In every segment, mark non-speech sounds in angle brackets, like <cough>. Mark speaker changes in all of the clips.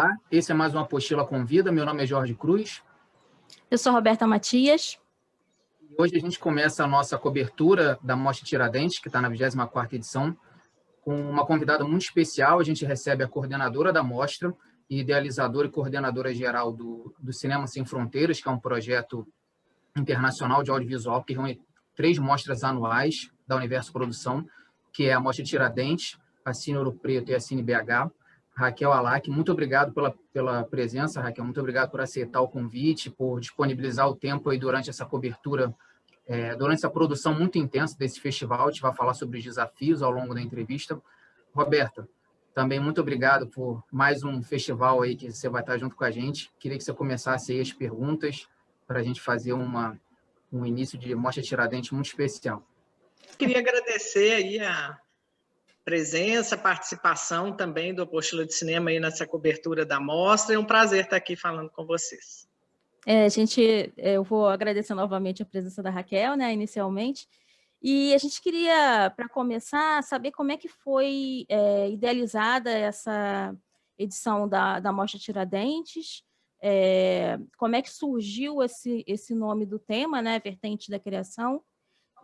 Speaker 1: Olá, esse é mais uma Apostila Convida. Meu nome é Jorge Cruz.
Speaker 2: Eu sou Roberta Matias.
Speaker 1: Hoje a gente começa a nossa cobertura da Mostra Tiradentes, que está na 24ª edição, com uma convidada muito especial. A gente recebe a coordenadora da mostra, idealizadora e coordenadora geral do, do Cinema Sem Fronteiras, que é um projeto internacional de audiovisual que reúne três mostras anuais da Universo Produção, que é a Mostra Tiradentes, a Cine Ouro Preto e a Cine BH. Raquel Alac, muito obrigado pela, pela presença, Raquel, muito obrigado por aceitar o convite, por disponibilizar o tempo aí durante essa cobertura, é, durante essa produção muito intensa desse festival, a gente vai falar sobre os desafios ao longo da entrevista. Roberta, também muito obrigado por mais um festival aí que você vai estar junto com a gente. Queria que você começasse aí as perguntas para a gente fazer uma, um início de Mostra Tiradentes muito especial.
Speaker 3: Queria agradecer aí a presença, participação também do Apostila de Cinema aí nessa cobertura da mostra. É um prazer estar aqui falando com vocês.
Speaker 2: É, gente, eu vou agradecer novamente a presença da Raquel, né, inicialmente, e a gente queria, para começar, saber como é que foi é, idealizada essa edição da, da Mostra Tiradentes, é, como é que surgiu esse, esse nome do tema, né, Vertente da Criação,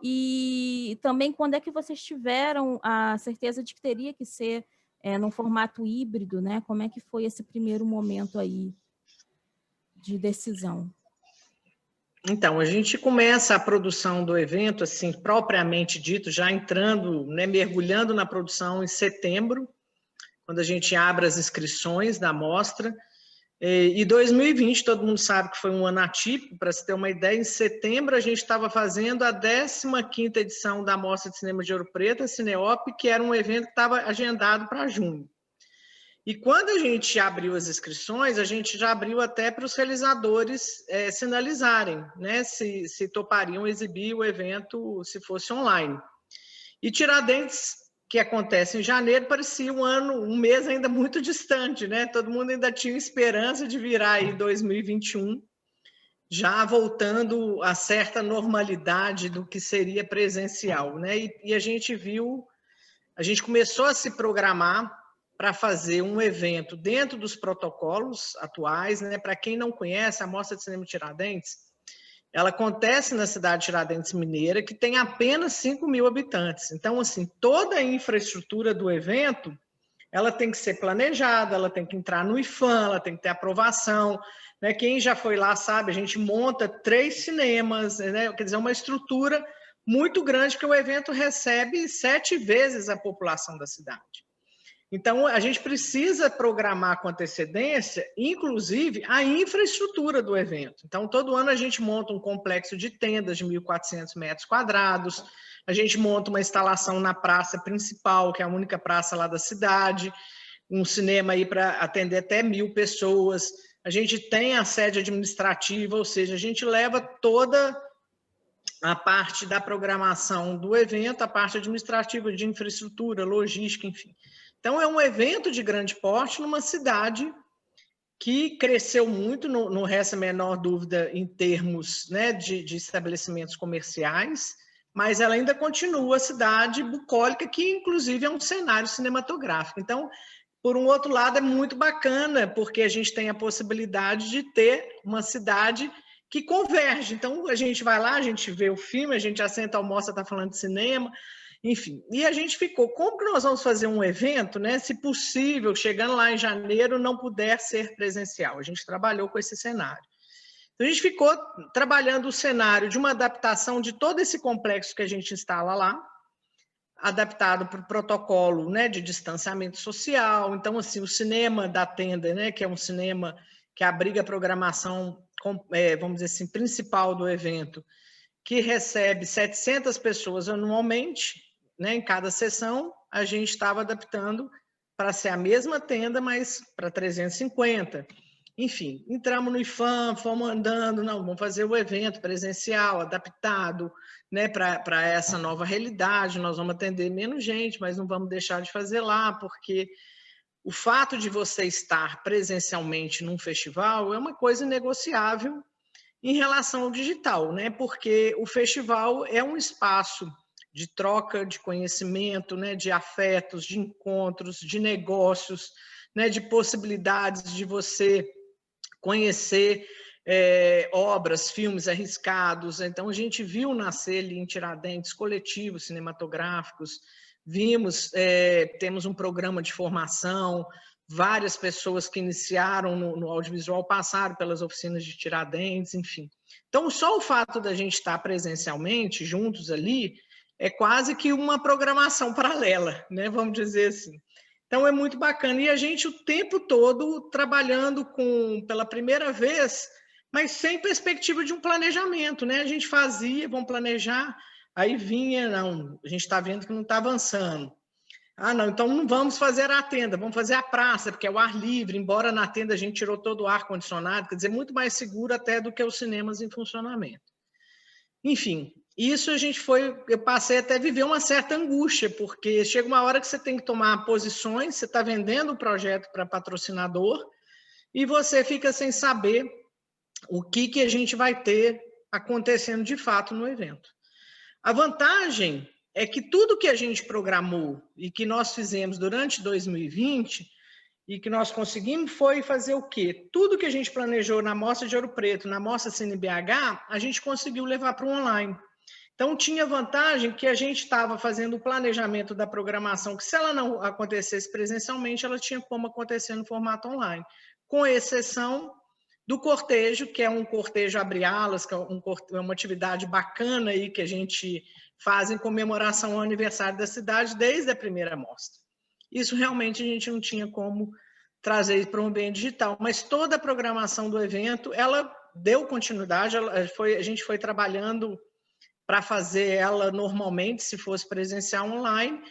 Speaker 2: e também quando é que vocês tiveram a certeza de que teria que ser é, num formato híbrido, né? Como é que foi esse primeiro momento aí de decisão?
Speaker 3: Então, a gente começa a produção do evento, assim, propriamente dito, já entrando, né, mergulhando na produção em setembro, quando a gente abre as inscrições da mostra, e 2020, todo mundo sabe que foi um ano atípico, para se ter uma ideia, em setembro a gente estava fazendo a 15ª edição da Mostra de Cinema de Ouro Preto, Cineop, que era um evento que estava agendado para junho. E quando a gente abriu as inscrições, a gente já abriu até para os realizadores é, sinalizarem né, se, se topariam exibir o evento se fosse online. E Tiradentes que acontece em janeiro parecia um ano, um mês ainda muito distante, né? Todo mundo ainda tinha esperança de virar aí 2021, já voltando a certa normalidade do que seria presencial, né? E, e a gente viu, a gente começou a se programar para fazer um evento dentro dos protocolos atuais, né? Para quem não conhece, a Mostra de Cinema Tiradentes ela acontece na cidade de Tiradentes Mineira, que tem apenas 5 mil habitantes. Então, assim, toda a infraestrutura do evento, ela tem que ser planejada, ela tem que entrar no IFAM, ela tem que ter aprovação. Né? Quem já foi lá sabe, a gente monta três cinemas, né? quer dizer, uma estrutura muito grande que o evento recebe sete vezes a população da cidade. Então, a gente precisa programar com antecedência, inclusive, a infraestrutura do evento. Então, todo ano a gente monta um complexo de tendas de 1.400 metros quadrados, a gente monta uma instalação na praça principal, que é a única praça lá da cidade, um cinema aí para atender até mil pessoas, a gente tem a sede administrativa, ou seja, a gente leva toda a parte da programação do evento, a parte administrativa de infraestrutura, logística, enfim. Então, é um evento de grande porte numa cidade que cresceu muito, não, resta a menor dúvida, em termos né, de, de, estabelecimentos comerciais, mas ela ainda continua a cidade bucólica, que inclusive é um cenário cinematográfico. Então, por um outro lado, é muito bacana, porque a gente tem a possibilidade de ter uma cidade que converge. Então, a gente vai lá, a gente vê o filme, a gente assenta, almoça, está falando de cinema, enfim, e a gente ficou, como que nós vamos fazer um evento, né? Se possível, chegando lá em janeiro, não puder ser presencial. A gente trabalhou com esse cenário. Então, a gente ficou trabalhando o cenário de uma adaptação de todo esse complexo que a gente instala lá, adaptado para o protocolo né, de distanciamento social. Então, assim, o cinema da tenda, né, que é um cinema que abriga a programação, é, vamos dizer assim, principal do evento, que recebe 700 pessoas anualmente, né, em cada sessão, a gente estava adaptando para ser a mesma tenda, mas para 350. Enfim, entramos no IFAM, fomos andando, não, vamos fazer o evento presencial, adaptado né, para essa nova realidade, nós vamos atender menos gente, mas não vamos deixar de fazer lá, porque o fato de você estar presencialmente num festival é uma coisa negociável em relação ao digital, né? porque o festival é um espaço de troca de conhecimento, né, de afetos, de encontros, de negócios, né, de possibilidades de você conhecer é, obras, filmes arriscados. Então, a gente viu nascer ali em Tiradentes coletivos cinematográficos, vimos, é, temos um programa de formação, várias pessoas que iniciaram no, no, audiovisual passaram pelas oficinas de Tiradentes, enfim. Então, só o fato da gente estar presencialmente, juntos ali, é quase que uma programação paralela, né? vamos dizer assim. Então, é muito bacana. E a gente, o tempo todo, trabalhando com, pela primeira vez, mas sem perspectiva de um planejamento, né? A gente fazia, vamos planejar, aí vinha, não, a gente está vendo que não está avançando. Ah, não, então não vamos fazer a tenda, vamos fazer a praça, porque é o ar livre, embora na tenda a gente tirou todo o ar-condicionado, quer dizer, muito mais seguro até do que os cinemas em funcionamento. Enfim, isso a gente foi, eu passei até a viver uma certa angústia, porque chega uma hora que você tem que tomar posições, você está vendendo o projeto para patrocinador, e você fica sem saber o que, que a gente vai ter acontecendo de fato no evento. A vantagem é que tudo que a gente programou e que nós fizemos durante 2020 e que nós conseguimos foi fazer o quê? Tudo que a gente planejou na Mostra de Ouro Preto, na Mostra CNBH, a gente conseguiu levar para o online. Então, tinha vantagem que a gente estava fazendo o planejamento da programação, que se ela não acontecesse presencialmente, ela tinha como acontecer no formato online, com exceção do cortejo, que é um cortejo abre alas, que é, um, é uma atividade bacana aí que a gente faz em comemoração ao aniversário da cidade desde a primeira mostra. Isso realmente a gente não tinha como trazer para o ambiente digital, mas toda a programação do evento, ela deu continuidade, ela foi, a gente foi trabalhando para fazer ela normalmente, se fosse presencial online,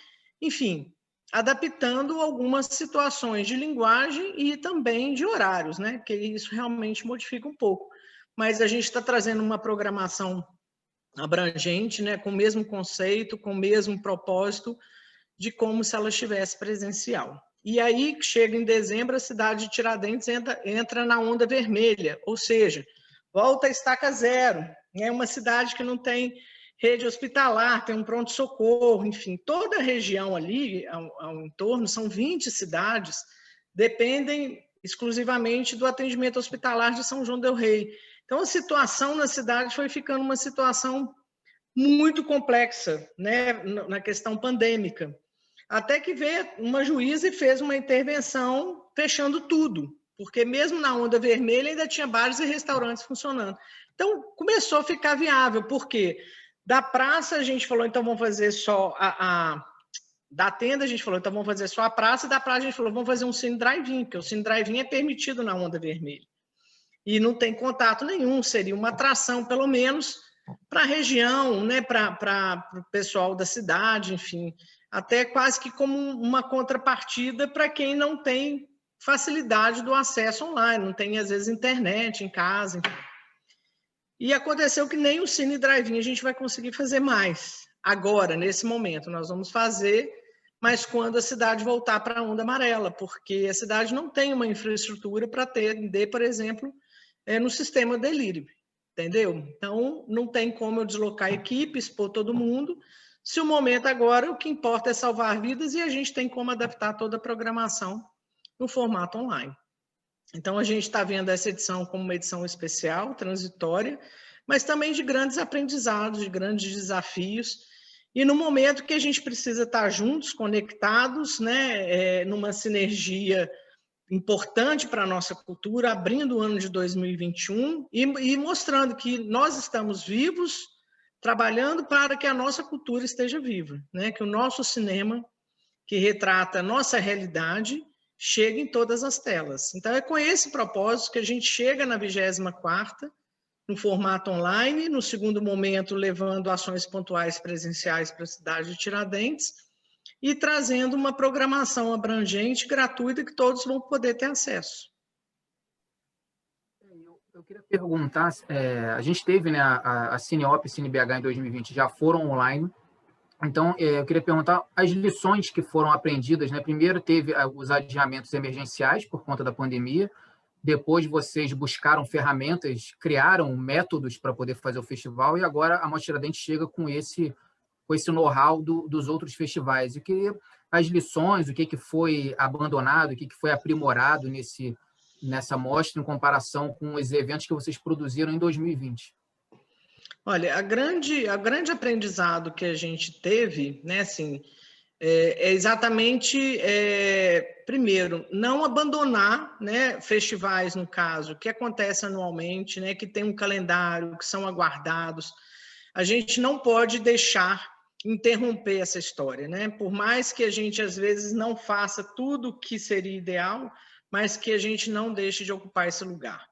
Speaker 3: enfim, adaptando algumas situações de linguagem e também de horários, né? Que isso realmente modifica um pouco. Mas a gente está trazendo uma programação abrangente, né? Com o mesmo conceito, com o mesmo propósito de como se ela estivesse presencial. E aí, chega em dezembro, a cidade de Tiradentes entra, entra na onda vermelha, ou seja, volta a estaca zero. É uma cidade que não tem rede hospitalar, tem um pronto-socorro, enfim, toda a região ali, ao, ao, entorno, são 20 cidades, dependem exclusivamente do atendimento hospitalar de São João del Rei. Então, a situação na cidade foi ficando uma situação muito complexa, né, na questão pandêmica. Até que veio uma juíza e fez uma intervenção fechando tudo, porque mesmo na onda vermelha ainda tinha bares e restaurantes funcionando. Então, começou a ficar viável, por quê? Da praça, a gente falou, então vamos fazer só a, a da tenda, a gente falou, então vamos fazer só a praça, e da praça a gente falou, vamos fazer um cine drive-in, porque o cine drive-in é permitido na onda vermelha. E não tem contato nenhum, seria uma atração, pelo menos, para a região, né, para o pessoal da cidade, enfim, até quase que como uma contrapartida para quem não tem facilidade do acesso online, não tem, às vezes, internet em casa. E aconteceu que nem o Cine Drive-In a gente vai conseguir fazer mais. Agora, nesse momento, nós vamos fazer, mas quando a cidade voltar para a onda amarela, porque a cidade não tem uma infraestrutura para atender, por exemplo, é, no sistema delivery, entendeu? Então, não tem como eu deslocar equipes, por todo mundo. Se o momento agora, o que importa é salvar vidas e a gente tem como adaptar toda a programação no formato online. Então, a gente está vendo essa edição como uma edição especial, transitória, mas também de grandes aprendizados, de grandes desafios, e no momento que a gente precisa estar juntos, conectados, né, é, numa sinergia importante para a nossa cultura, abrindo o ano de 2021 e, e mostrando que nós estamos vivos, trabalhando para que a nossa cultura esteja viva, né, que o nosso cinema, que retrata a nossa realidade, chega em todas as telas. Então, é com esse propósito que a gente chega na 24ª, no formato online, no segundo momento, levando ações pontuais presenciais para a cidade de Tiradentes e trazendo uma programação abrangente, gratuita, que todos vão poder ter acesso.
Speaker 1: Eu queria perguntar, é, a gente teve né, a, a Cineop e CineBH em 2020, já foram online, então, é, eu queria perguntar as lições que foram aprendidas. Né? Primeiro, teve é, os adiamentos emergenciais por conta da pandemia. Depois, vocês buscaram ferramentas, criaram métodos para poder fazer o festival. E agora, a Mostra Dente chega com esse, com esse know-how do, dos outros festivais. Eu queria as lições, o que, que foi abandonado, o que, que foi aprimorado nesse, nessa mostra em comparação com os eventos que vocês produziram em 2020?
Speaker 3: Olha, a grande, a grande aprendizado que a gente teve, né, assim, é, é exatamente, é, primeiro, não abandonar né, festivais, no caso, que acontece anualmente, né, que tem um calendário, que são aguardados. A gente não pode deixar interromper essa história, né? Por mais que a gente às vezes não faça tudo o que seria ideal, mas que a gente não deixe de ocupar esse lugar,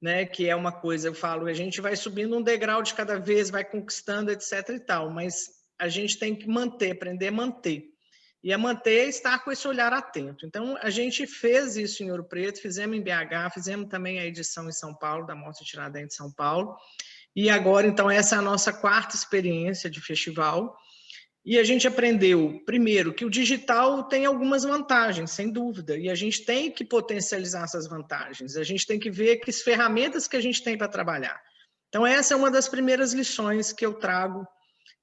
Speaker 3: né? Que é uma coisa, eu falo, a gente vai subindo um degrau de cada vez, vai conquistando, etc e tal, mas a gente tem que manter, aprender a manter. E a manter é estar com esse olhar atento. Então, a gente fez isso em Ouro Preto, fizemos em BH, fizemos também a edição em São Paulo, da Mostra Tiradentes de São Paulo. E agora, então, essa é a nossa quarta experiência de festival. E a gente aprendeu, primeiro, que o digital tem algumas vantagens, sem dúvida, e a gente tem que potencializar essas vantagens. A gente tem que ver que as ferramentas que a gente tem para trabalhar. Então, essa é uma das primeiras lições que eu trago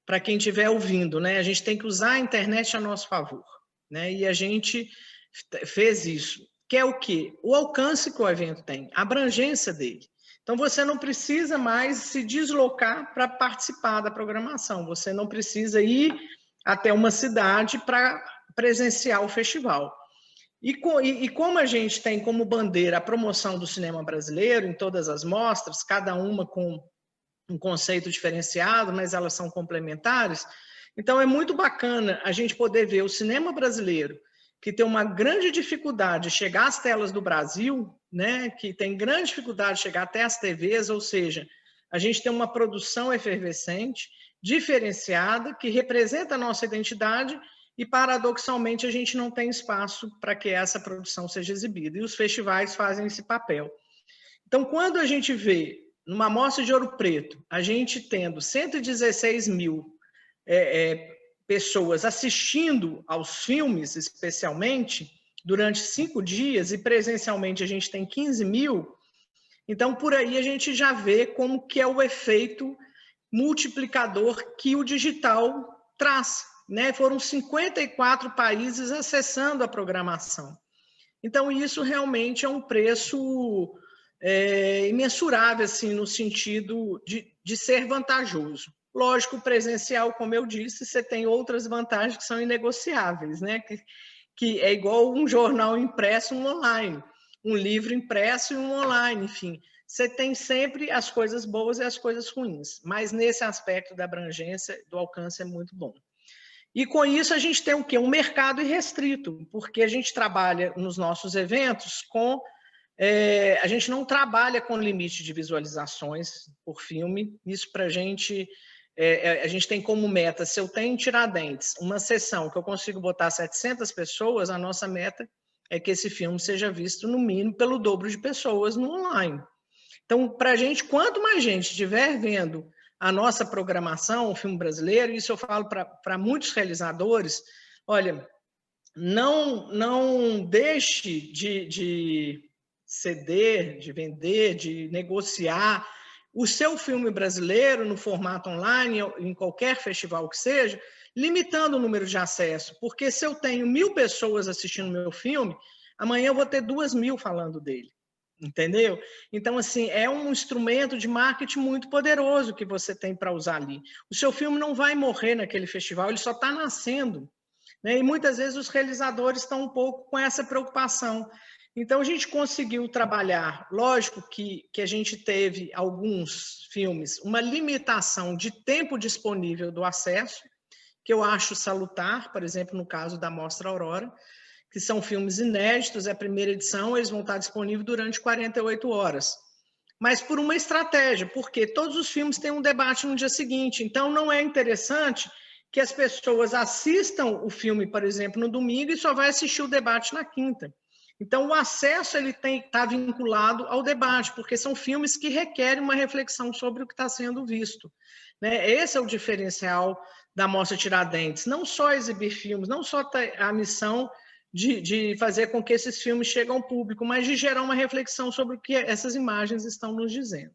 Speaker 3: para quem estiver ouvindo, né? A gente tem que usar a internet a nosso favor, né? E a gente fez isso. Que é o quê? O alcance que o evento tem, a abrangência dele. Então, você não precisa mais se deslocar para participar da programação, você não precisa ir até uma cidade para presenciar o festival. E, e, e, como a gente tem como bandeira a promoção do cinema brasileiro em todas as mostras, cada uma com um conceito diferenciado, mas elas são complementares. Então é muito bacana a gente poder ver o cinema brasileiro, que tem uma grande dificuldade de chegar às telas do Brasil, né, que tem grande dificuldade de chegar até as TVs, ou seja, a gente tem uma produção efervescente, diferenciada, que representa a nossa identidade e, paradoxalmente, a gente não tem espaço para que essa produção seja exibida. E os festivais fazem esse papel. Então, quando a gente vê numa amostra de ouro preto, a gente tendo 116 mil é, é, pessoas assistindo aos filmes, especialmente, durante cinco dias, e presencialmente a gente tem 15 mil, então por aí a gente já vê como que é o efeito multiplicador que o digital traz. Né? Foram 54 países acessando a programação. Então, isso realmente é um preço é, imensurável, assim, no sentido de, de ser vantajoso. Lógico, presencial, como eu disse, você tem outras vantagens que são inegociáveis, né? Que, que é igual um jornal impresso um online, um livro impresso e um online, enfim. Você tem sempre as coisas boas e as coisas ruins, mas nesse aspecto da abrangência, do alcance é muito bom. E com isso a gente tem o quê? Um mercado irrestrito, porque a gente trabalha nos nossos eventos com é, a gente não trabalha com limite de visualizações por filme. Isso para a gente, é, a gente tem como meta, se eu tenho Tiradentes, uma sessão que eu consigo botar 700 pessoas, a nossa meta é que esse filme seja visto no mínimo pelo dobro de pessoas no online. Então, para a gente, quanto mais gente estiver vendo a nossa programação, o filme brasileiro, isso eu falo para muitos realizadores, olha, não, não deixe de, de ceder, de vender, de negociar o seu filme brasileiro no formato online, em qualquer festival que seja, limitando o número de acesso. Porque se eu tenho mil pessoas assistindo meu filme, amanhã eu vou ter duas mil falando dele. Entendeu? Então, assim, é um instrumento de marketing muito poderoso que você tem para usar ali. O seu filme não vai morrer naquele festival, ele só está nascendo. Né? E muitas vezes os realizadores estão um pouco com essa preocupação. Então, a gente conseguiu trabalhar, lógico que, que a gente teve alguns filmes, uma limitação de tempo disponível do acesso, que eu acho salutar, por exemplo, no caso da Mostra Aurora, que são filmes inéditos, é a primeira edição, eles vão estar disponíveis durante 48 horas. Mas por uma estratégia, porque todos os filmes têm um debate no dia seguinte, então não é interessante que as pessoas assistam o filme, por exemplo, no domingo e só vai assistir o debate na quinta. Então, o acesso ele está vinculado ao debate, porque são filmes que requerem uma reflexão sobre o que está sendo visto. Né? Esse é o diferencial da Mostra Tiradentes. Não só exibir filmes, não só a missão de, de fazer com que esses filmes cheguem ao público, mas de gerar uma reflexão sobre o que essas imagens estão nos dizendo.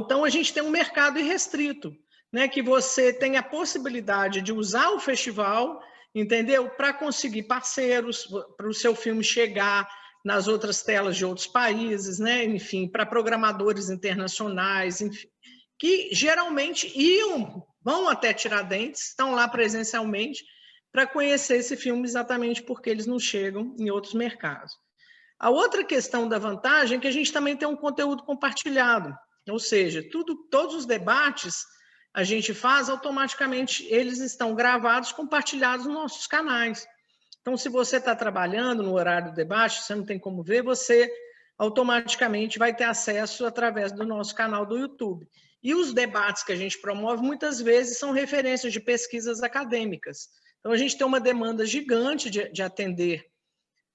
Speaker 3: Então, a gente tem um mercado irrestrito, né, que você tem a possibilidade de usar o festival entendeu? Para conseguir parceiros, para o seu filme chegar nas outras telas de outros países, né? Enfim, para programadores internacionais, enfim, que geralmente iam, vão até Tiradentes, estão lá presencialmente para conhecer esse filme exatamente porque eles não chegam em outros mercados. A outra questão da vantagem é que a gente também tem um conteúdo compartilhado, ou seja, tudo, todos os debates a gente faz, automaticamente eles estão gravados, compartilhados nos nossos canais. Então, se você está trabalhando no horário do debate, você não tem como ver, você automaticamente vai ter acesso através do nosso canal do YouTube. E os debates que a gente promove, muitas vezes, são referências de pesquisas acadêmicas. Então, a gente tem uma demanda gigante de, de atender,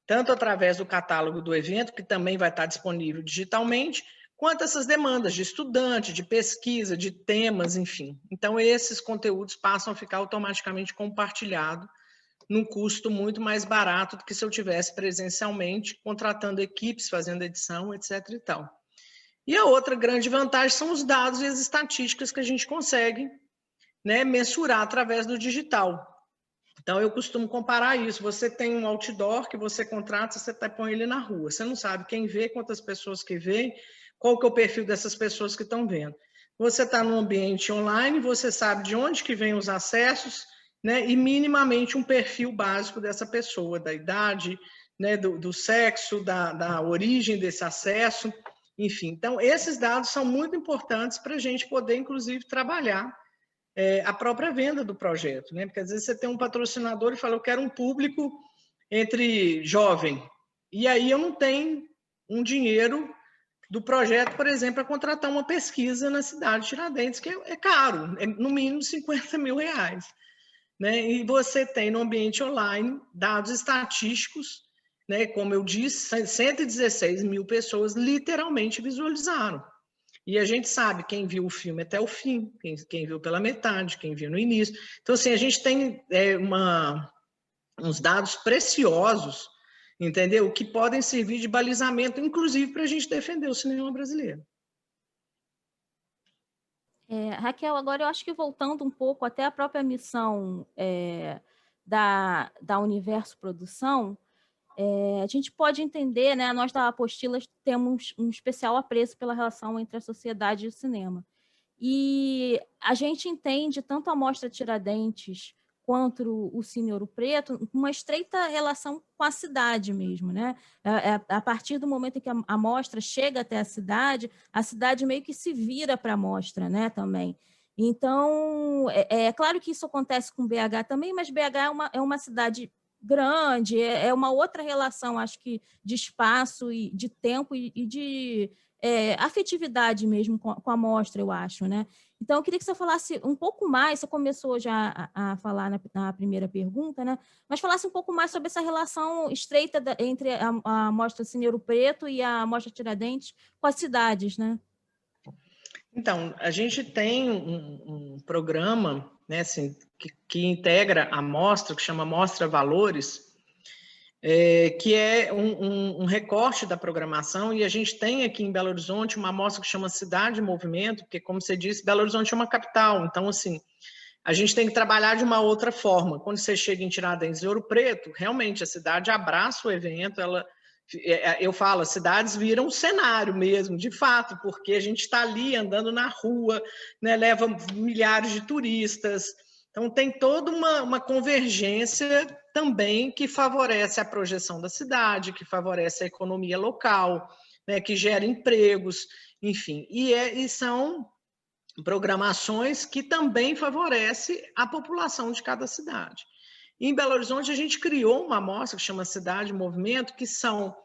Speaker 3: tanto através do catálogo do evento, que também vai estar disponível digitalmente, quanto essas demandas de estudante, de pesquisa, de temas, enfim. Então, esses conteúdos passam a ficar automaticamente compartilhados num custo muito mais barato do que se eu tivesse presencialmente, contratando equipes, fazendo edição, etc. e tal. E a outra grande vantagem são os dados e as estatísticas que a gente consegue né, mensurar através do digital. Então, eu costumo comparar isso. Você tem um outdoor que você contrata, você tá, põe ele na rua. Você não sabe quem vê, quantas pessoas que vê, qual que é o perfil dessas pessoas que estão vendo. Você está no ambiente online, você sabe de onde que vem os acessos, né, e minimamente um perfil básico dessa pessoa, da idade, né, do, do sexo, da, da origem desse acesso, enfim. Então, esses dados são muito importantes para a gente poder, inclusive, trabalhar é, a própria venda do projeto, né? Porque às vezes você tem um patrocinador e fala, eu quero um público entre jovem, e aí eu não tenho um dinheiro do projeto, por exemplo, para contratar uma pesquisa na cidade de Tiradentes, que é, é caro, é no mínimo 50 mil reais. Né? E você tem no ambiente online dados estatísticos, né? como eu disse, 116 mil pessoas literalmente visualizaram. E a gente sabe quem viu o filme até o fim, quem, quem viu pela metade, quem viu no início. Então, assim, a gente tem é, uma, uns dados preciosos, entendeu? Que podem servir de balizamento, inclusive, para a gente defender o cinema brasileiro.
Speaker 2: É, Raquel, agora eu acho que voltando um pouco até a própria missão é, da, da Universo Produção, é, a gente pode entender, né, nós da Apostila temos um especial apreço pela relação entre a sociedade e o cinema. E a gente entende tanto a Mostra Tiradentes quanto o Cine Ouro Preto uma estreita relação com a cidade mesmo, né? A, partir do momento em que a, a mostra chega até a cidade, a cidade meio que se vira para a mostra, né, também. Então, é, é, claro que isso acontece com BH também, mas BH é uma, é uma cidade grande, é, é uma outra relação, acho que, de espaço e de tempo e, e de é, afetividade mesmo com, com, a mostra, eu acho, né? Então, eu queria que você falasse um pouco mais, você começou já a, a falar na, na, primeira pergunta, né? Mas falasse um pouco mais sobre essa relação estreita da, entre a, a mostra Cineiro Preto e a mostra Tiradentes com as cidades, né?
Speaker 3: Então, a gente tem um, um programa né, assim, que, que, integra a mostra, que chama Mostra Valores, é, que é um, um, um, recorte da programação, e a gente tem aqui em Belo Horizonte uma mostra que chama Cidade em Movimento, porque, como você disse, Belo Horizonte é uma capital, então, assim, a gente tem que trabalhar de uma outra forma. Quando você chega em Tiradentes e Ouro Preto, realmente a cidade abraça o evento, ela é, é, eu falo, as cidades viram um cenário mesmo, de fato, porque a gente está ali andando na rua, né, leva milhares de turistas, então tem toda uma, uma convergência também que favorece a projeção da cidade, que favorece a economia local, né, que gera empregos, enfim, e, é, e são programações que também favorecem a população de cada cidade. Em Belo Horizonte, a gente criou uma amostra que chama Cidade Movimento, que são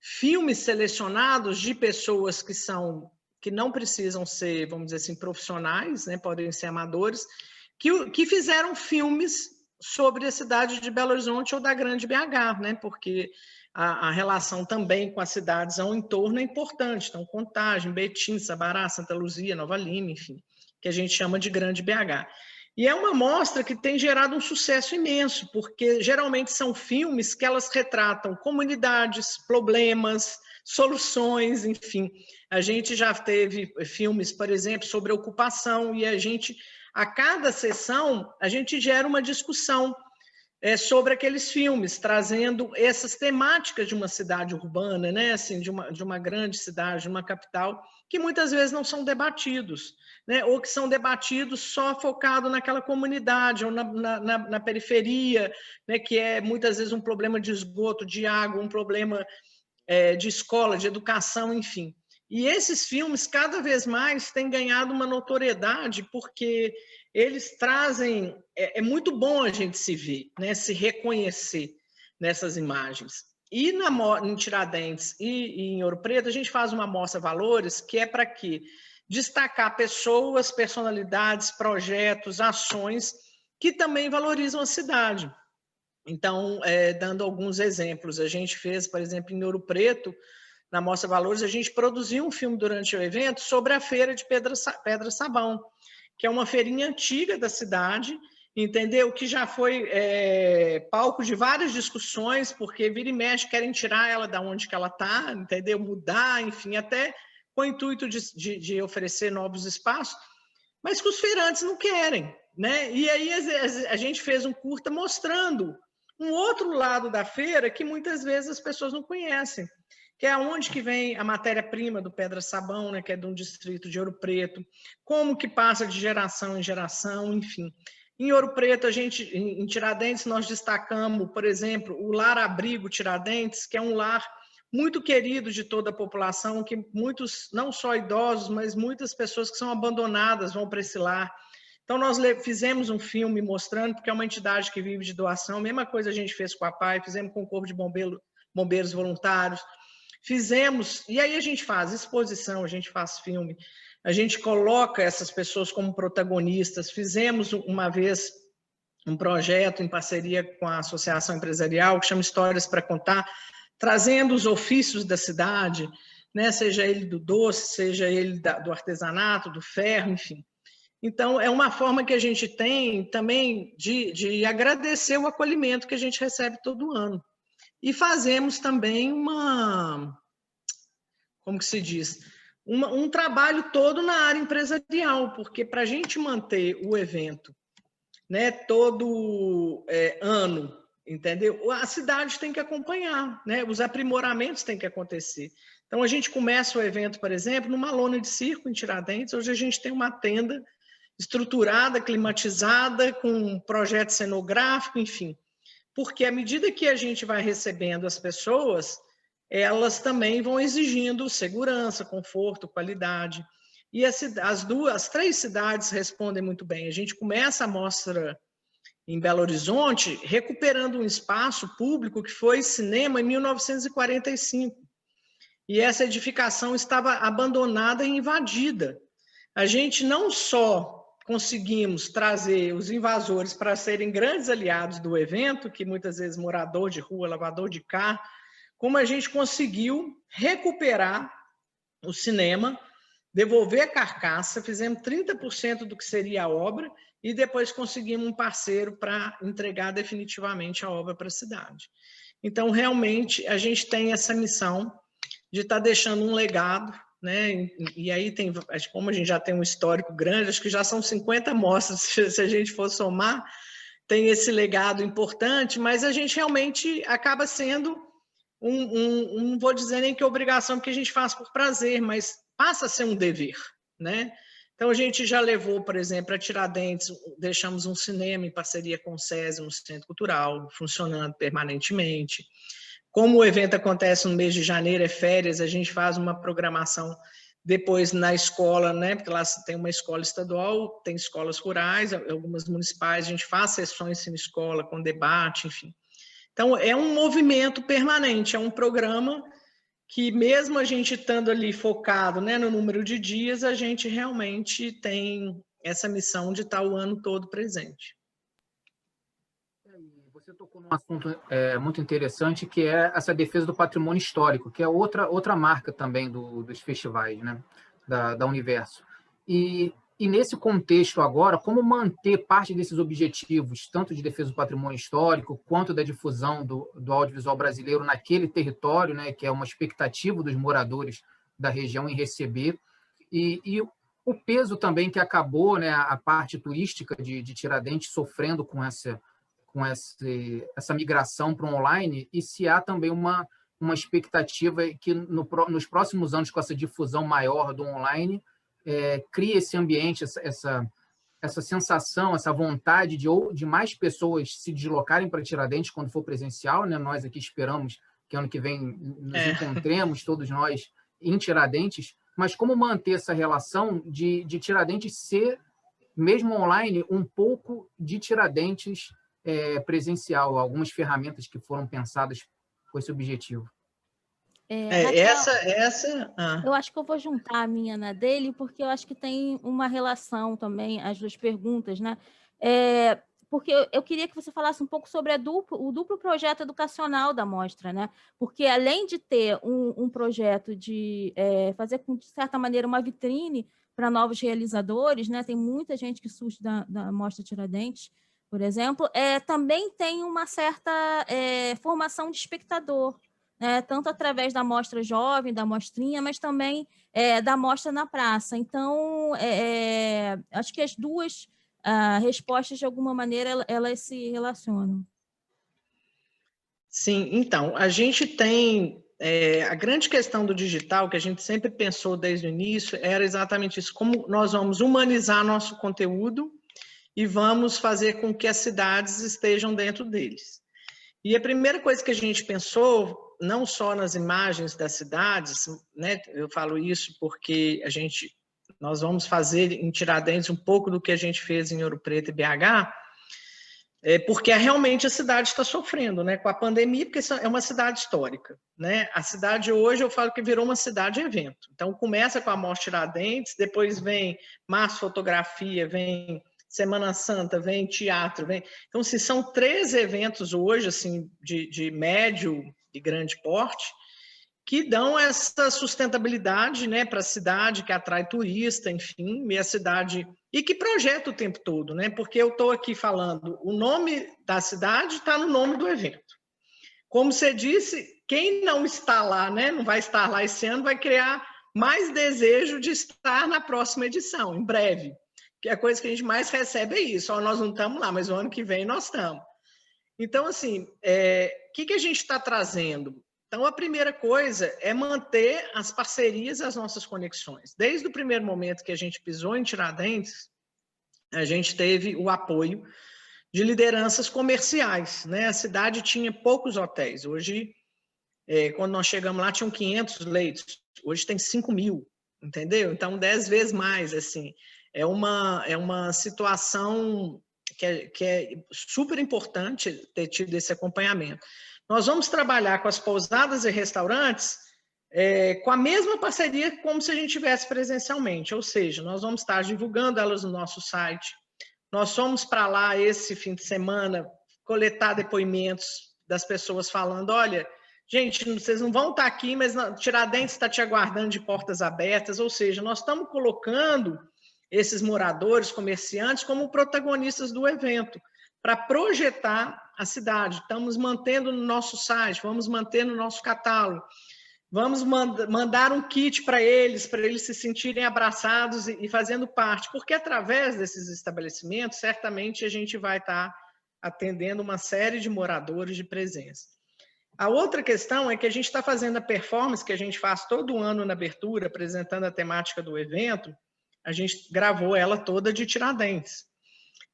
Speaker 3: filmes selecionados de pessoas que são que não precisam ser, vamos dizer assim, profissionais, né, podem ser amadores, que, que fizeram filmes sobre a cidade de Belo Horizonte ou da Grande BH, né, porque a, a relação também com as cidades ao entorno é importante. Então, Contagem, Betim, Sabará, Santa Luzia, Nova Lima, enfim, que a gente chama de Grande BH. E é uma mostra que tem gerado um sucesso imenso, porque geralmente são filmes que elas retratam comunidades, problemas, soluções, enfim. A gente já teve filmes, por exemplo, sobre ocupação, e a gente, a cada sessão, a gente gera uma discussão é, sobre aqueles filmes, trazendo essas temáticas de uma cidade urbana, né? assim, de, uma, de uma grande cidade, de uma capital, que muitas vezes não são debatidos, né? ou que são debatidos só focado naquela comunidade ou na, na, na periferia, né? que é muitas vezes um problema de esgoto, de água, um problema é, de escola, de educação, enfim. E esses filmes, cada vez mais, têm ganhado uma notoriedade, porque eles trazem. É, é, muito bom a gente se ver, né, se reconhecer nessas imagens. E na, em Tiradentes e, e em Ouro Preto, a gente faz uma mostra valores que é para quê? Destacar pessoas, personalidades, projetos, ações que também valorizam a cidade. Então, é, dando alguns exemplos, a gente fez, por exemplo, em Ouro Preto, na Mostra Valores, a gente produziu um filme durante o evento sobre a feira de Pedra, Pedra Sabão, que é uma feirinha antiga da cidade, entendeu? Que já foi é, palco de várias discussões, porque vira e mexe querem tirar ela da onde que ela está, entendeu? Mudar, enfim, até com o intuito de, de, de, oferecer novos espaços, mas que os feirantes não querem, né? E aí a, a gente fez um curta mostrando um outro lado da feira que muitas vezes as pessoas não conhecem que é onde que vem a matéria-prima do Pedra Sabão, né, que é de um distrito de Ouro Preto, como que passa de geração em geração, enfim. Em Ouro Preto, a gente, em Tiradentes, nós destacamos, por exemplo, o Lar Abrigo Tiradentes, que é um lar muito querido de toda a população, que muitos, não só idosos, mas muitas pessoas que são abandonadas vão para esse lar. Então, nós fizemos um filme mostrando, porque é uma entidade que vive de doação, a mesma coisa a gente fez com a PAI, fizemos com o Corpo de Bombeiro, Bombeiros Voluntários, Fizemos, e aí a gente faz exposição, a gente faz filme, a gente coloca essas pessoas como protagonistas. Fizemos uma vez um projeto em parceria com a Associação Empresarial que chama Histórias para Contar, trazendo os ofícios da cidade, né, seja ele do doce, seja ele da, do artesanato, do ferro, enfim. Então, é uma forma que a gente tem também de, de agradecer o acolhimento que a gente recebe todo ano. E fazemos também uma, como que se diz, uma, um trabalho todo na área empresarial, porque para a gente manter o evento né, todo é, ano, entendeu? A cidade tem que acompanhar, né? os aprimoramentos têm que acontecer. Então, a gente começa o evento, por exemplo, numa lona de circo em Tiradentes, hoje a gente tem uma tenda estruturada, climatizada, com um projeto cenográfico, enfim porque à medida que a gente vai recebendo as pessoas, elas também vão exigindo segurança, conforto, qualidade. E as, as duas, as três cidades respondem muito bem. A gente começa a mostra em Belo Horizonte, recuperando um espaço público que foi cinema em 1945. E essa edificação estava abandonada e invadida. A gente não só conseguimos trazer os invasores para serem grandes aliados do evento, que muitas vezes morador de rua, lavador de carro, como a gente conseguiu recuperar o cinema, devolver a carcaça, fizemos 30% do que seria a obra e depois conseguimos um parceiro para entregar definitivamente a obra para a cidade. Então, realmente, a gente tem essa missão de estar tá deixando um legado né? E aí tem, como a gente já tem um histórico grande, acho que já são 50 amostras, <laughs> se a gente for somar, tem esse legado importante, mas a gente realmente acaba sendo um, um, um não vou dizer nem que obrigação, porque a gente faz por prazer, mas passa a ser um dever, né? Então, a gente já levou, por exemplo, a Tiradentes, deixamos um cinema em parceria com o SESI, um centro cultural, funcionando permanentemente. Como o evento acontece no mês de janeiro, é férias, a gente faz uma programação depois na escola, né? Porque lá tem uma escola estadual, tem escolas rurais, algumas municipais, a gente faz sessões em escola com debate, enfim. Então é um movimento permanente, é um programa que mesmo a gente estando ali focado, né, no número de dias, a gente realmente tem essa missão de estar o ano todo presente
Speaker 1: você tocou num assunto é, muito interessante, que é essa defesa do patrimônio histórico, que é outra, outra marca também do, dos festivais, né? da, da Universo. E, e nesse contexto agora, como manter parte desses objetivos, tanto de defesa do patrimônio histórico, quanto da difusão do, do audiovisual brasileiro naquele território, né? que é uma expectativa dos moradores da região em receber, e, e o peso também que acabou, né, a parte turística de, de Tiradentes sofrendo com essa com esse, essa migração para o online e se há também uma, uma expectativa que no, nos próximos anos, com essa difusão maior do online, é, crie esse ambiente, essa, essa, essa sensação, essa vontade de, de mais pessoas se deslocarem para Tiradentes quando for presencial. Né? Nós aqui esperamos que ano que vem nos é. encontremos, todos nós, em Tiradentes, mas como manter essa relação de, de Tiradentes ser, mesmo online, um pouco de Tiradentes é, presencial, algumas ferramentas que foram pensadas com esse objetivo.
Speaker 3: É, é, Raquel, essa, essa.
Speaker 2: Ah. Eu acho que eu vou juntar a minha na dele, porque eu acho que tem uma relação também, as duas perguntas, né? É, porque eu, eu, queria que você falasse um pouco sobre duplo, o duplo projeto educacional da mostra, né? Porque além de ter um, um projeto de é, fazer, de certa maneira, uma vitrine para novos realizadores, né? Tem muita gente que surge da, da Mostra Tiradentes, por exemplo, é, também tem uma certa é, formação de espectador, né? tanto através da mostra jovem, da mostrinha, mas também é, da mostra na praça. Então, acho que as duas uh, respostas, de alguma maneira, elas se relacionam.
Speaker 3: Sim, então, a gente tem. É, a grande questão do digital, que a gente sempre pensou desde o início, era exatamente isso: como nós vamos humanizar nosso conteúdo e vamos fazer com que as cidades estejam dentro deles. E a primeira coisa que a gente pensou, não só nas imagens das cidades, né, eu falo isso porque a gente, nós vamos fazer em Tiradentes um pouco do que a gente fez em Ouro Preto e BH, é porque realmente a cidade está sofrendo, né, com a pandemia, porque é uma cidade histórica, né? A cidade hoje eu falo que virou uma cidade evento. Então começa com a Mostra Tiradentes, depois vem Março Fotografia, vem Semana Santa, vem teatro, vem. Então, se são três eventos hoje, assim, de, de médio e grande porte, que dão essa sustentabilidade né, para a cidade, que atrai turista, enfim, e a cidade. E que projeta o tempo todo, né? Porque eu estou aqui falando, o nome da cidade está no nome do evento. Como você disse, quem não está lá, né, não vai estar lá esse ano, vai criar mais desejo de estar na próxima edição, em breve que a coisa que a gente mais recebe é isso. Ó, nós não estamos lá, mas o ano que vem nós estamos. Então, assim, o é, que, que a gente está trazendo? Então, a primeira coisa é manter as parcerias, as nossas conexões. Desde o primeiro momento que a gente pisou em Tiradentes, a gente teve o apoio de lideranças comerciais. Né? A cidade tinha poucos hotéis. Hoje, é, quando nós chegamos lá, tinham 500 leitos. Hoje tem 5 mil, entendeu? Então, 10 vezes mais, assim é uma, é uma situação que é, que é super importante ter tido esse acompanhamento. Nós vamos trabalhar com as pousadas e restaurantes é, com a mesma parceria como se a gente tivesse presencialmente, ou seja, nós vamos estar divulgando elas no nosso site. Nós fomos para lá esse fim de semana coletar depoimentos das pessoas falando, olha, gente, vocês não vão estar aqui, mas Tiradentes está te aguardando de portas abertas, ou seja, nós estamos colocando esses moradores, comerciantes, como protagonistas do evento, para projetar a cidade. Estamos mantendo no nosso site, vamos manter no nosso catálogo, vamos mandar um kit para eles, para eles se sentirem abraçados e, fazendo parte, porque através desses estabelecimentos, certamente a gente vai estar atendendo uma série de moradores de presença. A outra questão é que a gente está fazendo a performance que a gente faz todo ano na abertura, apresentando a temática do evento, a gente gravou ela toda de Tiradentes,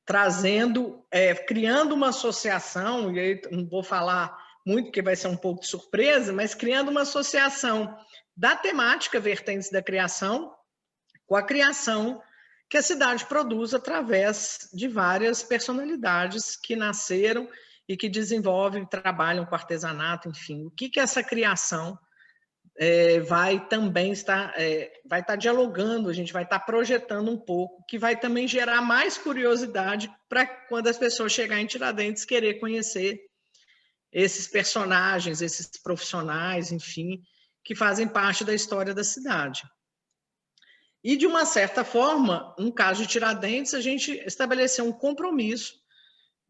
Speaker 3: trazendo, é, criando uma associação, e aí não vou falar muito, porque vai ser um pouco de surpresa, mas criando uma associação da temática Vertentes da Criação com a criação que a cidade produz através de várias personalidades que nasceram e que desenvolvem, trabalham com artesanato, enfim. O que, que essa criação é, vai também estar, é, vai estar dialogando, a gente vai estar projetando um pouco, que vai também gerar mais curiosidade para quando as pessoas chegarem em Tiradentes querer conhecer esses personagens, esses profissionais, enfim, que fazem parte da história da cidade. E, de uma certa forma, no caso de Tiradentes, a gente estabeleceu um compromisso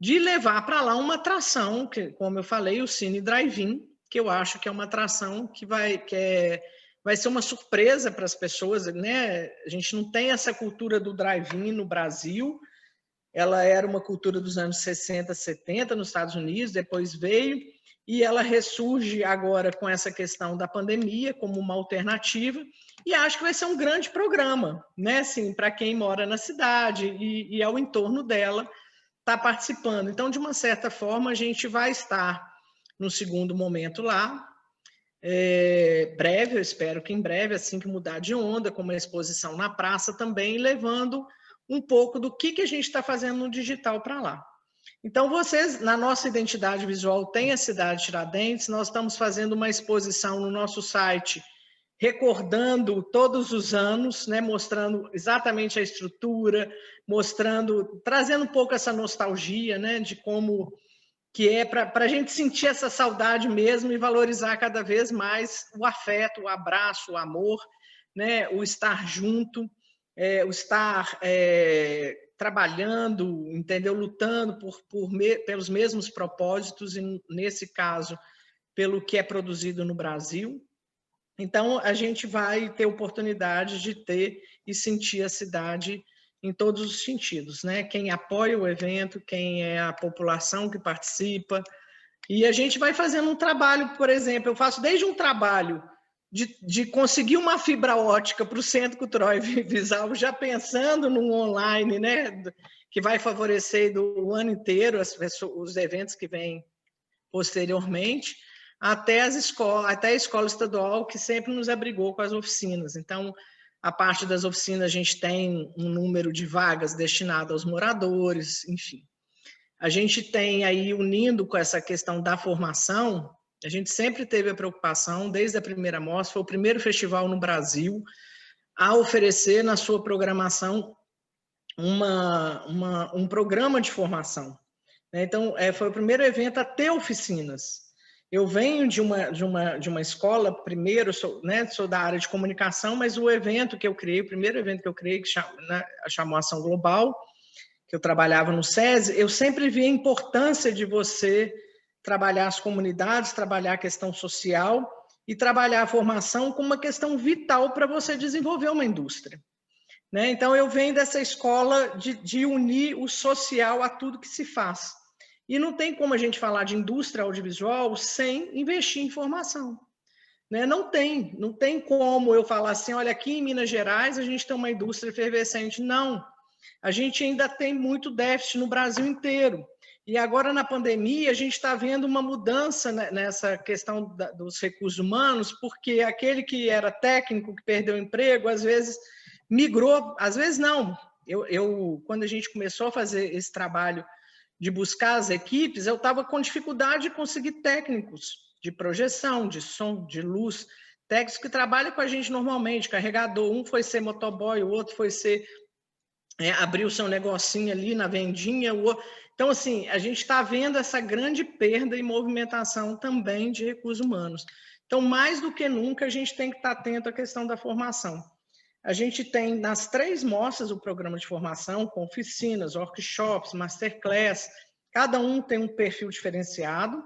Speaker 3: de levar para lá uma atração, que, como eu falei, o Cine Drive-In, que eu acho que é uma atração que vai, que é, vai ser uma surpresa para as pessoas, né? A gente não tem essa cultura do drive-in no Brasil, ela era uma cultura dos anos 60, 70 nos Estados Unidos, depois veio, e ela ressurge agora com essa questão da pandemia como uma alternativa, e acho que vai ser um grande programa, né, assim, para quem mora na cidade e, e ao entorno dela, está participando. Então, de uma certa forma, a gente vai estar no segundo momento lá, é, breve, eu espero que em breve, assim que mudar de onda, com uma exposição na praça também, levando um pouco do que, que a gente está fazendo no digital para lá. Então, vocês, na nossa identidade visual, tem a cidade Tiradentes, nós estamos fazendo uma exposição no nosso site, recordando todos os anos, né, mostrando exatamente a estrutura, mostrando, trazendo um pouco essa nostalgia, né, de como que é para a gente sentir essa saudade mesmo e valorizar cada vez mais o afeto, o abraço, o amor, né? o estar junto, é, o estar é, trabalhando, entendeu? Lutando por, por me, pelos mesmos propósitos, e nesse caso, pelo que é produzido no Brasil. Então, a gente vai ter oportunidade de ter e sentir a cidade em todos os sentidos, né? Quem apoia o evento, quem é a população que participa. E a gente vai fazendo um trabalho, por exemplo, eu faço desde um trabalho de, de conseguir uma fibra ótica para o Centro Cultural e Visual, já pensando no online, né? Que vai favorecer do ano inteiro as, os eventos que vêm posteriormente, até as escolas, até a escola estadual que sempre nos abrigou com as oficinas. Então, a parte das oficinas, a gente tem um número de vagas destinado aos moradores, enfim. A gente tem aí, unindo com essa questão da formação, a gente sempre teve a preocupação, desde a primeira mostra, foi o primeiro festival no Brasil a oferecer na sua programação uma, uma um programa de formação. Então, é, foi o primeiro evento a ter oficinas. Eu venho de uma, de uma, de uma escola, primeiro, sou, né, sou da área de comunicação, mas o evento que eu criei, o primeiro evento que eu criei, que chama, né, chamou Ação Global, que eu trabalhava no SESI, eu sempre vi a importância de você trabalhar as comunidades, trabalhar a questão social e trabalhar a formação como uma questão vital para você desenvolver uma indústria. Né? Então, eu venho dessa escola de, de unir o social a tudo que se faz. E não tem como a gente falar de indústria audiovisual sem investir em formação. Né? Não tem, não tem como eu falar assim, olha, aqui em Minas Gerais a gente tem uma indústria efervescente. Não, a gente ainda tem muito déficit no Brasil inteiro. E agora, na pandemia, a gente está vendo uma mudança nessa questão dos recursos humanos, porque aquele que era técnico, que perdeu o emprego, às vezes migrou, às vezes não. Eu, eu, quando a gente começou a fazer esse trabalho de buscar as equipes, eu estava com dificuldade de conseguir técnicos de projeção, de som, de luz, técnicos que trabalham com a gente normalmente, carregador, um foi ser motoboy, o outro foi ser é, abrir o seu negocinho ali na vendinha, outro... Então, assim, a gente está vendo essa grande perda e movimentação também de recursos humanos. Então, mais do que nunca, a gente tem que estar tá atento à questão da formação. A gente tem nas três mostras o programa de formação, com oficinas, workshops, masterclass, cada um tem um perfil diferenciado,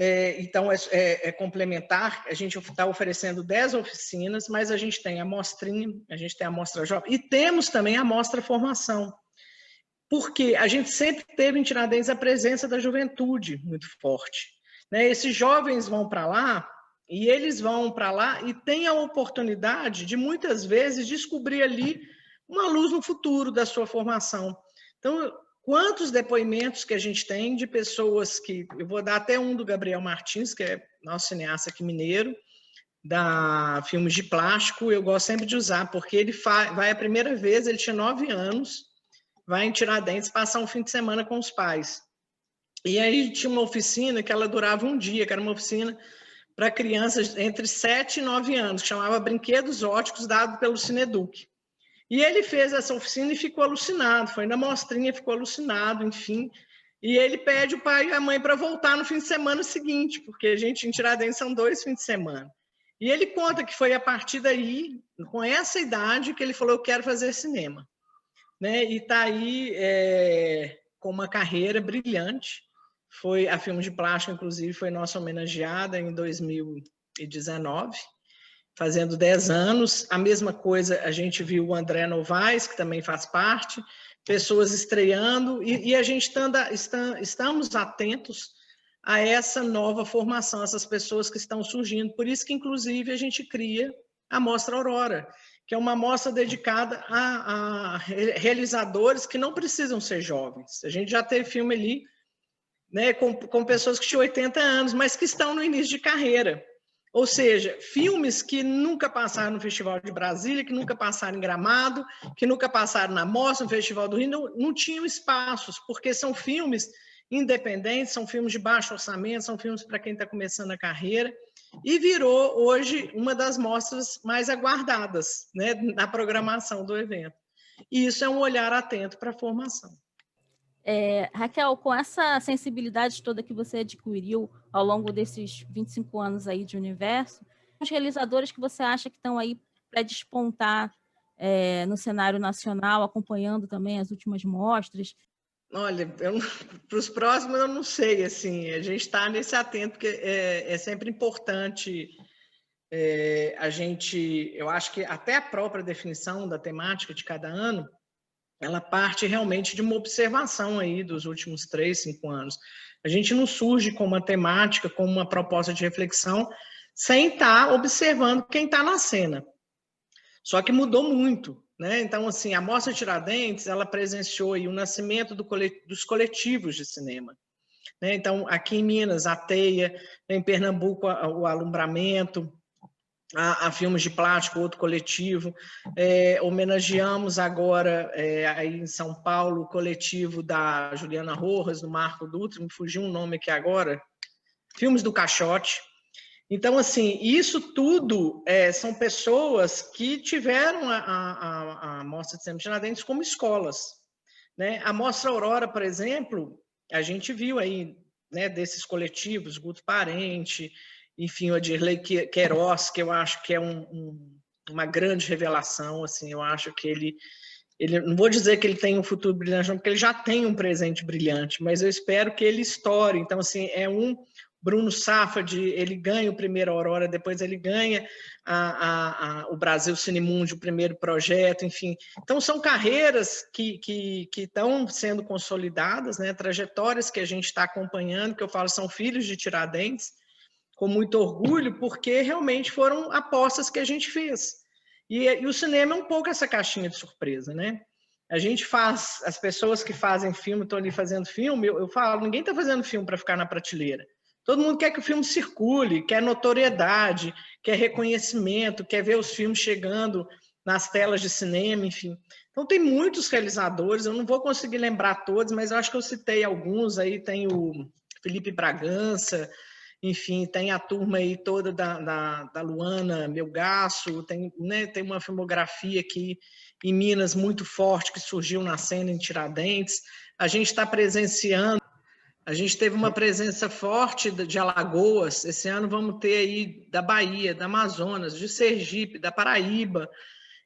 Speaker 3: é, então, é, é, é, complementar, a gente está oferecendo 10 oficinas, mas a gente tem a mostrinha, a gente tem a mostra jovem, e temos também a mostra formação, porque a gente sempre teve em Tiradentes a presença da juventude muito forte. Né? Esses jovens vão para lá, e eles vão para lá e têm a oportunidade de, muitas vezes, descobrir ali uma luz no futuro da sua formação. Então, Quantos depoimentos que a gente tem de pessoas que. Eu vou dar até um do Gabriel Martins, que é nosso cineasta aqui mineiro, da filmes de plástico. Eu gosto sempre de usar, porque ele vai a primeira vez, ele tinha nove anos, vai em Tiradentes passar um fim de semana com os pais. E aí tinha uma oficina que ela durava um dia, que era uma oficina para crianças entre 7 e 9 anos, que chamava Brinquedos Óticos, dado pelo Cineduc. E ele fez essa oficina e ficou alucinado, foi na mostrinha, ficou alucinado, enfim. E ele pede o pai e a mãe para voltar no fim de semana seguinte, porque a gente em Tiradentes são dois fins de semana. E ele conta que foi a partir daí, com essa idade, que ele falou: Eu quero fazer cinema. Né? E está aí é, com uma carreira brilhante. Foi a Filme de Plástico, inclusive, foi nossa homenageada em 2019 fazendo 10 anos. A mesma coisa a gente viu o André Novaes, que também faz parte, pessoas estreando, e, e a gente anda, está, estamos atentos a essa nova formação, essas pessoas que estão surgindo. Por isso que, inclusive, a gente cria a Mostra Aurora, que é uma mostra dedicada a, a realizadores que não precisam ser jovens. A gente já teve filme ali né, com, com pessoas que tinham 80 anos, mas que estão no início de carreira. Ou seja, filmes que nunca passaram no Festival de Brasília, que nunca passaram em Gramado, que nunca passaram na Mostra, no Festival do Rio, não, não tinham espaços, porque são filmes independentes, são filmes de baixo orçamento, são filmes para quem está começando a carreira, e virou hoje uma das mostras mais aguardadas né, na programação do evento. E isso é um olhar atento para a formação.
Speaker 2: É, Raquel, com essa sensibilidade toda que você adquiriu ao longo desses 25 anos aí de universo, os realizadores que você acha que estão aí para despontar é, no cenário nacional, acompanhando também as últimas mostras?
Speaker 3: Olha, para os próximos eu não sei, assim, a gente está nesse atento, porque é, é sempre importante é, a gente, eu acho que até a própria definição da temática de cada ano, ela parte realmente de uma observação aí dos últimos três, cinco anos. A gente não surge com uma temática, com uma proposta de reflexão, sem estar tá observando quem está na cena. Só que mudou muito, né? Então, assim, a Mostra Tiradentes, ela presenciou aí o nascimento do colet dos coletivos de cinema. Né? Então, aqui em Minas, a Teia, em Pernambuco, o Alumbramento, a, a, filmes de plástico, outro coletivo. É, homenageamos agora, é, aí em São Paulo, o coletivo da Juliana Rojas, do Marco Dutra, me fugiu um nome aqui agora, Filmes do Caixote. Então, assim, isso tudo é, são pessoas que tiveram a, a, a Mostra de Cinema Tiradentes como escolas. Né? A Mostra Aurora, por exemplo, a gente viu aí, né, desses coletivos, Guto Parente, enfim, o Adirley Queiroz, que eu acho que é um, um, uma grande revelação, assim, eu acho que ele, ele, não vou dizer que ele tem um futuro brilhante, não, porque ele já tem um presente brilhante, mas eu espero que ele estoure, então, assim, é um Bruno Safad, ele ganha o primeiro Aurora, depois ele ganha a, a, a, o Brasil Cinemundo, o primeiro projeto, enfim. Então, são carreiras que, que, que estão sendo consolidadas, né? trajetórias que a gente está acompanhando, que eu falo são filhos de Tiradentes, com muito orgulho, porque realmente foram apostas que a gente fez. E, e, o cinema é um pouco essa caixinha de surpresa, né? A gente faz, as pessoas que fazem filme estão ali fazendo filme, eu, eu falo, ninguém está fazendo filme para ficar na prateleira. Todo mundo quer que o filme circule, quer notoriedade, quer reconhecimento, quer ver os filmes chegando nas telas de cinema, enfim. Então tem muitos realizadores, eu não vou conseguir lembrar todos, mas eu acho que eu citei alguns aí, tem o Felipe Bragança, enfim, tem a turma aí toda da, da, da Luana Melgaço, tem, né, tem uma filmografia aqui em Minas muito forte que surgiu na cena em Tiradentes. A gente está presenciando, a gente teve uma presença forte de Alagoas, esse ano vamos ter aí da Bahia, da Amazonas, de Sergipe, da Paraíba,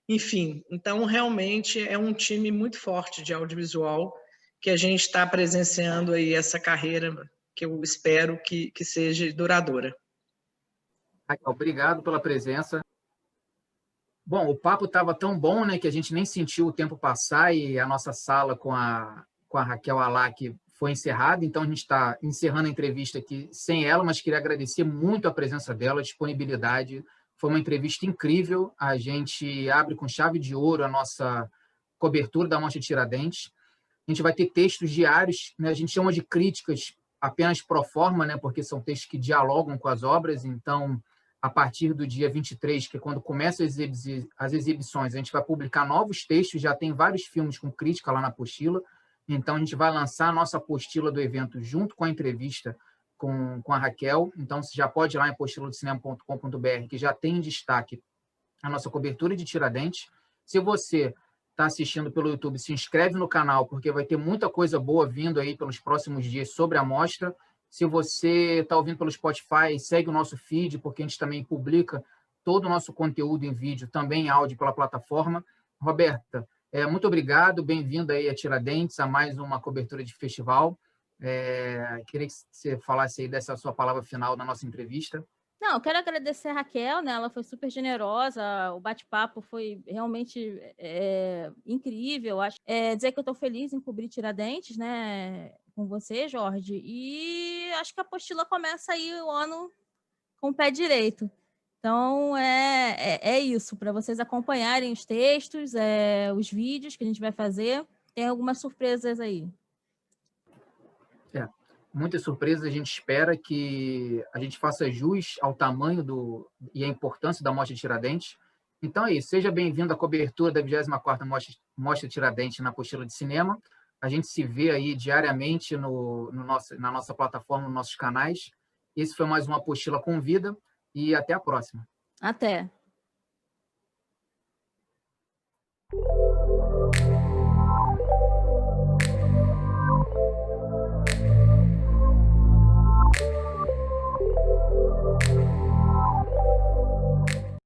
Speaker 3: enfim. Então, realmente é um time muito forte de audiovisual que a gente está presenciando aí essa carreira que eu espero que, que seja duradoura.
Speaker 1: Obrigado pela presença. Bom, o papo estava tão bom, né, que a gente nem sentiu o tempo passar e a nossa sala com a, com a Raquel Alac foi encerrada, então a gente está encerrando a entrevista aqui sem ela, mas queria agradecer muito a presença dela, a disponibilidade. Foi uma entrevista incrível. A gente abre com chave de ouro a nossa cobertura da Mostra Tiradentes. A gente vai ter textos diários, né? a gente chama de críticas apenas pro forma, né, porque são textos que dialogam com as obras, então, a partir do dia 23, que é quando começam as exibições, a gente vai publicar novos textos, já tem vários filmes com crítica lá na apostila, então a gente vai lançar a nossa apostila do evento junto com a entrevista com, com a Raquel, então você já pode ir lá em apostiladocinema.com.br, que já tem em destaque a nossa cobertura de Tiradentes. Se você está assistindo pelo YouTube, se inscreve no canal, porque vai ter muita coisa boa vindo aí pelos próximos dias sobre a mostra. Se você está ouvindo pelo Spotify, segue o nosso feed, porque a gente também publica todo o nosso conteúdo em vídeo, também em áudio pela plataforma. Roberta, é, muito obrigado, bem-vinda aí a Tiradentes, a mais uma cobertura de festival. É, queria que você falasse aí dessa sua palavra final na nossa entrevista.
Speaker 2: Não, eu quero agradecer a Raquel, né? Ela foi super generosa, o bate-papo foi realmente é, incrível. Acho, é, dizer que eu estou feliz em cobrir Tiradentes, né? Com você, Jorge. E acho que a apostila começa aí o ano com o pé direito. Então, é, é, é isso, para vocês acompanharem os textos, é, os vídeos que a gente vai fazer. Tem algumas surpresas aí.
Speaker 1: Muitas surpresas. A gente espera que a gente faça jus ao tamanho do, e à importância da Mostra Tiradentes. Então é isso. Seja bem-vindo à cobertura da 24ª Mostra, Mostra Tiradentes na apostila de cinema. A gente se vê aí diariamente no, no nosso, na nossa plataforma, nos nossos canais. Esse foi mais uma apostila com vida e até a próxima.
Speaker 2: Até.